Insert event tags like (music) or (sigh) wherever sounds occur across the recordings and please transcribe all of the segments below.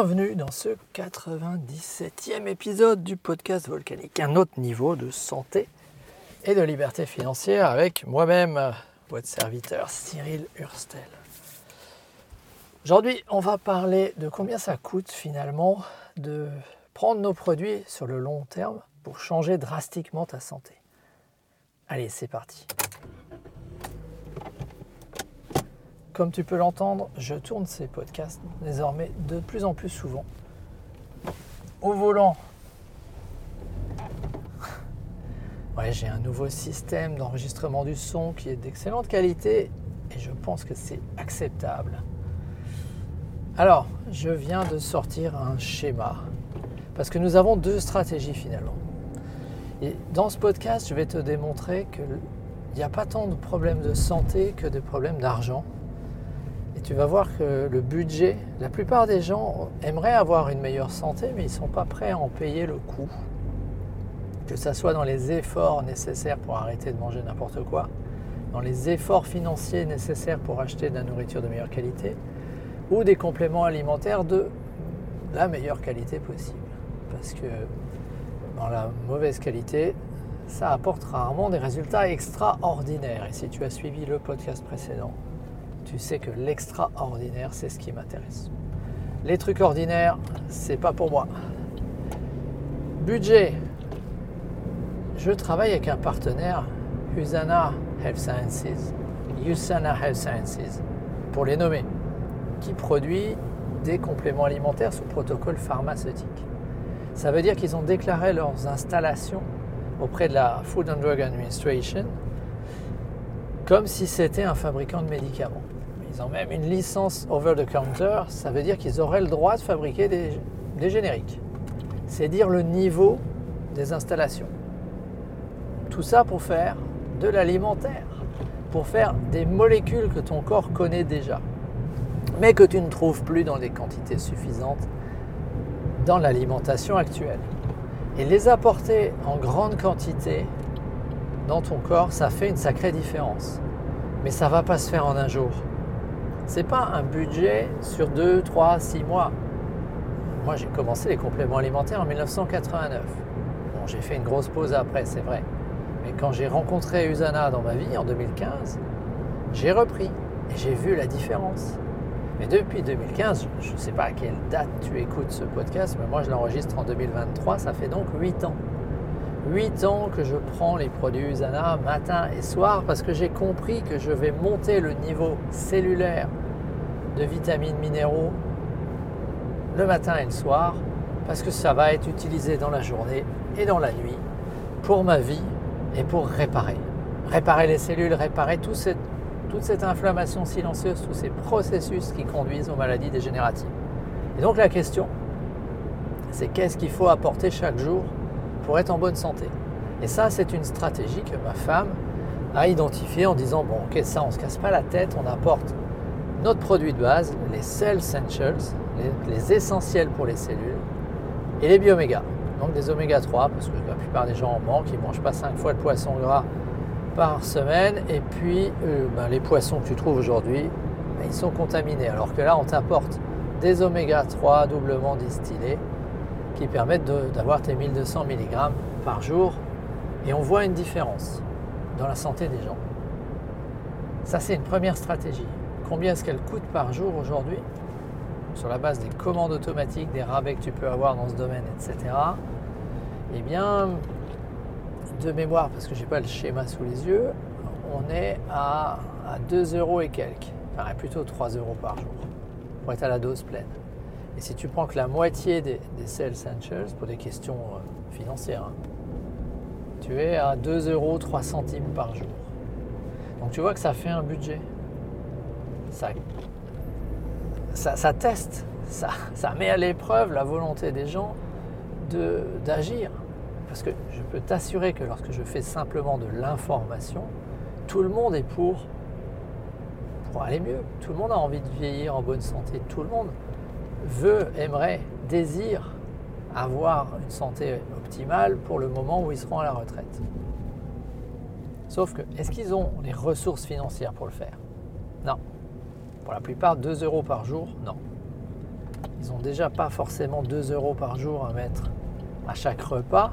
Bienvenue dans ce 97e épisode du podcast volcanique, un autre niveau de santé et de liberté financière avec moi-même, votre serviteur Cyril Hurstel. Aujourd'hui, on va parler de combien ça coûte finalement de prendre nos produits sur le long terme pour changer drastiquement ta santé. Allez, c'est parti. Comme tu peux l'entendre, je tourne ces podcasts désormais de plus en plus souvent. Au volant. J'ai un nouveau système d'enregistrement du son qui est d'excellente qualité et je pense que c'est acceptable. Alors, je viens de sortir un schéma parce que nous avons deux stratégies finalement. Et dans ce podcast, je vais te démontrer qu'il n'y a pas tant de problèmes de santé que de problèmes d'argent et tu vas voir que le budget, la plupart des gens aimeraient avoir une meilleure santé, mais ils ne sont pas prêts à en payer le coût. Que ce soit dans les efforts nécessaires pour arrêter de manger n'importe quoi, dans les efforts financiers nécessaires pour acheter de la nourriture de meilleure qualité, ou des compléments alimentaires de la meilleure qualité possible. Parce que dans la mauvaise qualité, ça apporte rarement des résultats extraordinaires. Et si tu as suivi le podcast précédent, tu sais que l'extraordinaire, c'est ce qui m'intéresse. Les trucs ordinaires, c'est pas pour moi. Budget. Je travaille avec un partenaire, Usana Health Sciences, Usana Health Sciences, pour les nommer, qui produit des compléments alimentaires sous protocole pharmaceutique. Ça veut dire qu'ils ont déclaré leurs installations auprès de la Food and Drug Administration comme si c'était un fabricant de médicaments. Ils ont même une licence over the counter, ça veut dire qu'ils auraient le droit de fabriquer des, génériques. C'est dire le niveau des installations. Tout ça pour faire de l'alimentaire, pour faire des molécules que ton corps connaît déjà, mais que tu ne trouves plus dans des quantités suffisantes dans l'alimentation actuelle. Et les apporter en grande quantité dans ton corps, ça fait une sacrée différence. Mais ça ne va pas se faire en un jour n'est pas un budget sur 2, 3, 6 mois. Moi, j'ai commencé les compléments alimentaires en 1989. Bon, j'ai fait une grosse pause après, c'est vrai. Mais quand j'ai rencontré Usana dans ma vie en 2015, j'ai repris et j'ai vu la différence. Mais depuis 2015, je ne sais pas à quelle date tu écoutes ce podcast, mais moi je l'enregistre en 2023, ça fait donc 8 ans. 8 ans que je prends les produits Usana matin et soir parce que j'ai compris que je vais monter le niveau cellulaire de vitamines minéraux le matin et le soir parce que ça va être utilisé dans la journée et dans la nuit pour ma vie et pour réparer. Réparer les cellules, réparer toute cette inflammation silencieuse, tous ces processus qui conduisent aux maladies dégénératives. Et donc la question, c'est qu'est-ce qu'il faut apporter chaque jour pour être en bonne santé. Et ça, c'est une stratégie que ma femme a identifiée en disant, bon, ok, ça, on ne se casse pas la tête, on apporte notre produit de base, les Cell Essentials, les, essentiels pour les cellules, et les bioméga, donc des oméga 3, parce que la plupart des gens en manquent, ils ne mangent pas 5 fois de poisson gras par semaine, et puis euh, ben, les poissons que tu trouves aujourd'hui, ben, ils sont contaminés, alors que là, on t'apporte des oméga 3 doublement distillés, qui permettent d'avoir tes 1200 mg par jour et on voit une différence dans la santé des gens. Ça, c'est une première stratégie. Combien est-ce qu'elle coûte par jour aujourd'hui Sur la base des commandes automatiques, des rabais que tu peux avoir dans ce domaine, etc. Eh bien, de mémoire, parce que je n'ai pas le schéma sous les yeux, on est à, à 2 euros et quelques, enfin plutôt 3 euros par jour, pour être à la dose pleine. Et si tu prends que la moitié des, sales essentials, pour des questions euh, financières, hein, tu es à 2 euros 3 centimes par jour. Donc tu vois que ça fait un budget. Ça, ça, teste, ça, ça, met à l'épreuve la volonté des gens d'agir. Parce que je peux t'assurer que lorsque je fais simplement de l'information, tout le monde est pour, pour aller mieux. Tout le monde a envie de vieillir en bonne santé. Tout le monde veut, aimerait, désire avoir une santé optimale pour le moment où ils seront à la retraite. Sauf que, est-ce qu'ils ont les ressources financières pour le faire? Non. Pour la plupart, 2 euros par jour, non. ils n'ont déjà pas forcément 2 euros par jour à mettre à chaque repas.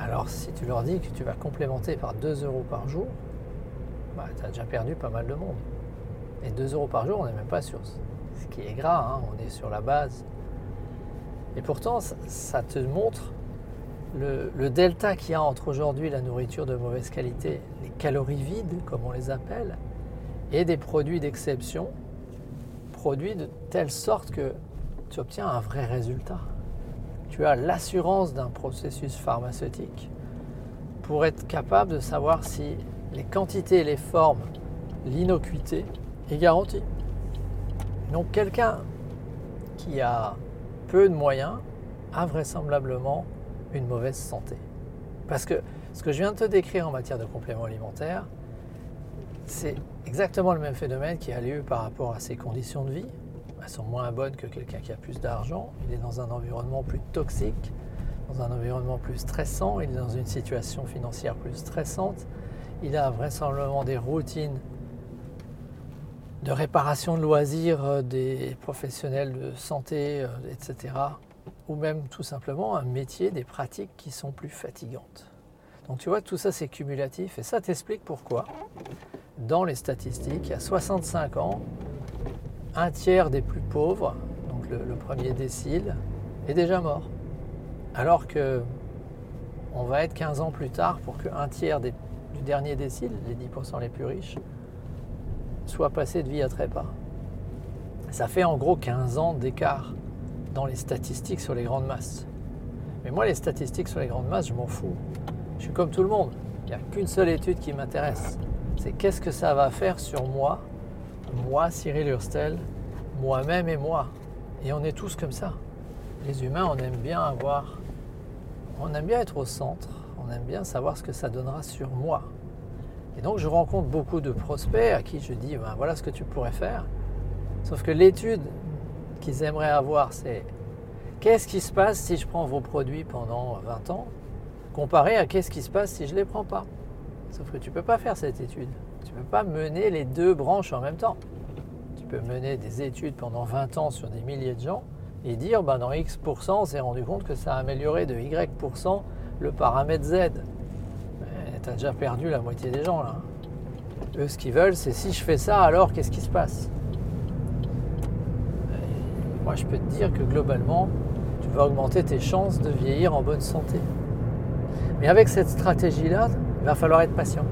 Alors si tu leur dis que tu vas complémenter par 2 euros par jour, bah, tu as déjà perdu pas mal de monde. Et 2 euros par jour, on n'est même pas sur qui est gras, hein, on est sur la base. Et pourtant, ça te montre le, delta qu'il y a entre aujourd'hui la nourriture de mauvaise qualité, les calories vides, comme on les appelle, et des produits d'exception, produits de telle sorte que tu obtiens un vrai résultat. Tu as l'assurance d'un processus pharmaceutique pour être capable de savoir si les quantités et les formes, l'innocuité est garantie. Donc quelqu'un qui a peu de moyens a vraisemblablement une mauvaise santé. Parce que ce que je viens de te décrire en matière de compléments alimentaires, c'est exactement le même phénomène qui a lieu par rapport à ses conditions de vie. Elles sont moins bonnes que quelqu'un qui a plus d'argent. Il est dans un environnement plus toxique, dans un environnement plus stressant, il est dans une situation financière plus stressante. Il a vraisemblablement des routines de réparation de loisirs euh, des professionnels de santé, euh, etc ou même tout simplement un métier, des pratiques qui sont plus fatigantes. Donc tu vois, tout ça c'est cumulatif et ça t'explique pourquoi, dans les statistiques, à 65 ans, un tiers des plus pauvres, donc le, premier décile, est déjà mort. Alors que on va être 15 ans plus tard pour qu'un tiers du dernier décile, les 10% les plus riches, soit passé de vie à trépas. Ça fait en gros 15 ans d'écart dans les statistiques sur les grandes masses. Mais moi, les statistiques sur les grandes masses, je m'en fous. Je suis comme tout le monde. Il n'y a qu'une seule étude qui m'intéresse. C'est qu'est-ce que ça va faire sur moi, moi, Cyril Hurstel, moi-même et moi. Et on est tous comme ça. Les humains, on aime bien avoir. On aime bien être au centre. On aime bien savoir ce que ça donnera sur moi. Et donc, je rencontre beaucoup de prospects à qui je dis ben, voilà ce que tu pourrais faire. Sauf que l'étude qu'ils aimeraient avoir, c'est qu'est-ce qui se passe si je prends vos produits pendant 20 ans, comparé à qu'est-ce qui se passe si je ne les prends pas? Sauf que tu ne peux pas faire cette étude. Tu ne peux pas mener les deux branches en même temps. Tu peux mener des études pendant 20 ans sur des milliers de gens et dire bah, dans X%, on s'est rendu compte que ça a amélioré de Y% le paramètre Z. Tu as déjà perdu la moitié des gens là. Eux, ce qu'ils veulent, c'est si je fais ça, alors qu'est-ce qui se passe? Moi je peux te dire que globalement, tu vas augmenter tes chances de vieillir en bonne santé. Mais avec cette stratégie-là, il va falloir être patient.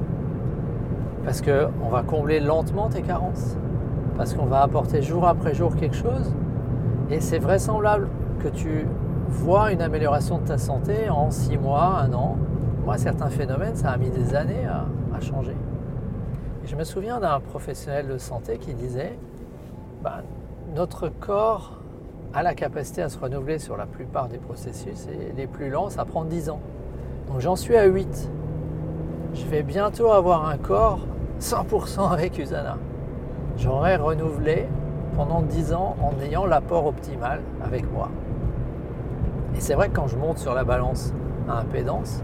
Parce qu'on va combler lentement tes carences. Parce qu'on va apporter jour après jour quelque chose. Et c'est vraisemblable que tu vois une amélioration de ta santé en six mois, un an. Moi, certains phénomènes, ça a mis des années à, changer. Je me souviens d'un professionnel de santé qui disait, ben, notre corps a la capacité à se renouveler sur la plupart des processus et les plus lents, ça prend 10 ans. Donc j'en suis à 8. Je vais bientôt avoir un corps 100% avec Usana. J'aurai renouvelé pendant 10 ans en ayant l'apport optimal avec moi. Et c'est vrai que quand je monte sur la balance à impédance,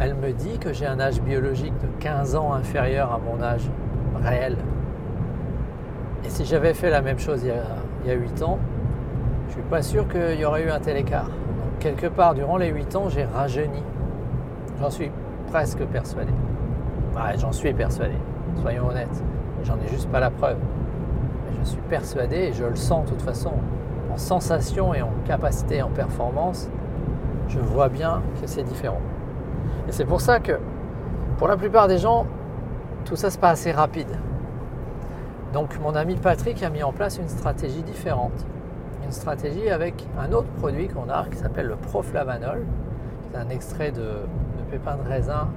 elle me dit que j'ai un âge biologique de 15 ans inférieur à mon âge réel. Et si j'avais fait la même chose il y a, il y a 8 ans, je suis pas sûr qu'il y aurait eu un tel écart. Donc, quelque part, durant les 8 ans, j'ai rajeuni. J'en suis presque persuadé. Ouais, j'en suis persuadé, soyons honnêtes. J'en ai juste pas la preuve. Mais je suis persuadé et je le sens de toute façon. En sensation et en capacité, en performance, je vois bien que c'est différent. Et c'est pour ça que, pour la plupart des gens, tout ça se passe assez rapide. Donc mon ami Patrick a mis en place une stratégie différente une stratégie avec un autre produit qu'on a qui s'appelle le proflavanol. C'est un extrait de, pépins de raisin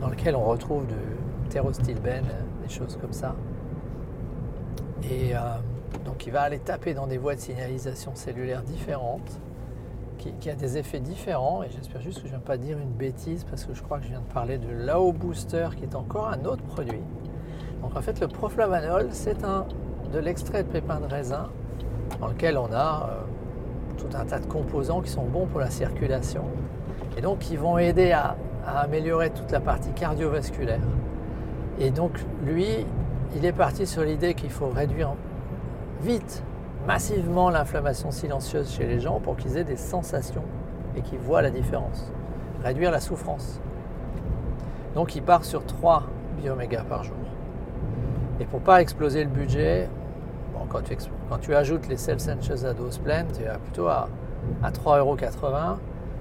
dans lequel on retrouve du thérostilbène, des choses comme ça. Et euh, donc il va aller taper dans des voies de signalisation cellulaire différentes, qui, a des effets différents. Et j'espère juste que je ne viens pas dire une bêtise parce que je crois que je viens de parler de l'AO Booster qui est encore un autre produit. Donc en fait le proflavanol c'est un de l'extrait de pépins de raisin dans lequel on a euh, tout un tas de composants qui sont bons pour la circulation et donc qui vont aider à, améliorer toute la partie cardiovasculaire. Et donc lui, il est parti sur l'idée qu'il faut réduire vite, massivement l'inflammation silencieuse chez les gens pour qu'ils aient des sensations et qu'ils voient la différence. Réduire la souffrance. Donc il part sur 3 biomégas par jour. Et pour pas exploser le budget, quand, tu, quand, tu, ajoutes les Cells à dose pleine, tu es plutôt à, à 3,80€.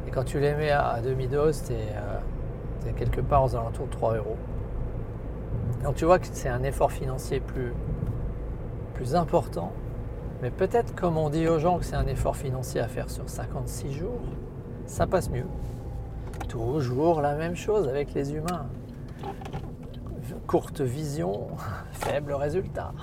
Et quand tu les mets à, demi-dose, tu es, es, quelque part aux alentours de 3 euros. Donc tu vois que c'est un effort financier plus, plus important. Mais peut-être comme on dit aux gens que c'est un effort financier à faire sur 56 jours, ça passe mieux. Toujours la même chose avec les humains. Courte vision, (laughs) faible résultat.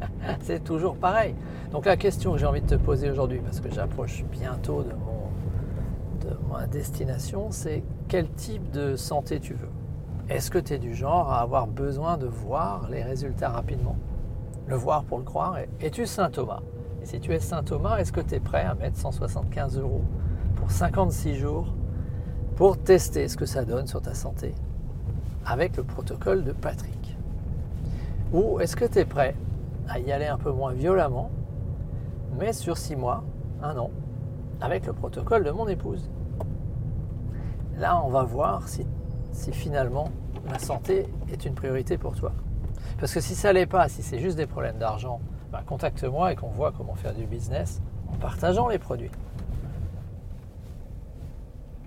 (laughs) c'est toujours pareil. Donc la question que j'ai envie de te poser aujourd'hui, parce que j'approche bientôt de, mon, de ma destination, c'est quel type de santé tu veux? Est-ce que tu es du genre à avoir besoin de voir les résultats rapidement? Le voir pour le croire. Es-tu Saint Thomas? Et si tu es Saint Thomas, est-ce que tu es prêt à mettre 175 euros pour 56 jours pour tester ce que ça donne sur ta santé avec le protocole de Patrick? Ou est-ce que tu es prêt à y aller un peu moins violemment, mais sur 6 mois, un an, avec le protocole de mon épouse? Là, on va voir si, finalement la santé est une priorité pour toi. Parce que si ça l'est pas, si c'est juste des problèmes d'argent, bah, contacte-moi et qu'on voit comment faire du business en partageant les produits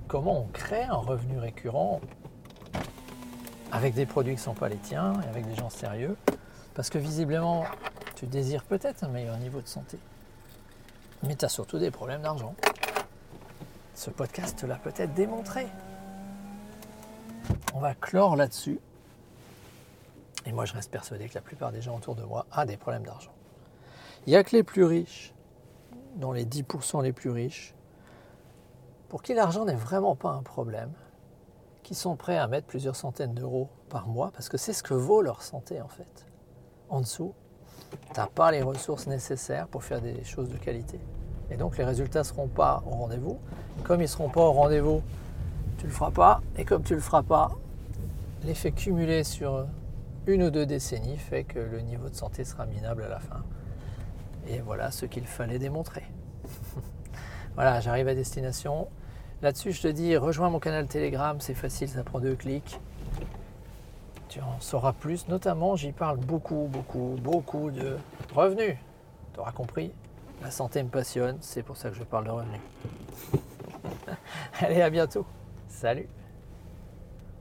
comment on crée un revenu récurrent avec des produits qui ne sont pas les tiens et avec des gens sérieux? Parce que visiblement, tu désires peut-être un meilleur niveau de santé. Mais tu as surtout des problèmes d'argent. Ce podcast l'a peut-être démontré. On va clore là-dessus. Et moi, je reste persuadé que la plupart des gens autour de moi ont des problèmes d'argent. Il n'y a que les plus riches, dont les 10% les plus riches, pour qui l'argent n'est vraiment pas un problème, qui sont prêts à mettre plusieurs centaines d'euros par mois, parce que c'est ce que vaut leur santé en fait. En dessous, tu n'as pas les ressources nécessaires pour faire des choses de qualité. Et donc les résultats ne seront pas au rendez-vous. Comme ils ne seront pas au rendez-vous, tu ne le feras pas. Et comme tu ne le feras pas, l'effet cumulé sur une ou deux décennies fait que le niveau de santé sera minable à la fin. Et voilà ce qu'il fallait démontrer. (laughs) Voilà, j'arrive à destination. Là-dessus, je te dis, rejoins mon canal Telegram, c'est facile, ça prend deux clics. Tu en sauras plus. Notamment, j'y parle beaucoup, beaucoup, beaucoup de revenus. Tu auras compris, la santé me passionne, c'est pour ça que je parle de revenus. (laughs) Allez, à bientôt. Salut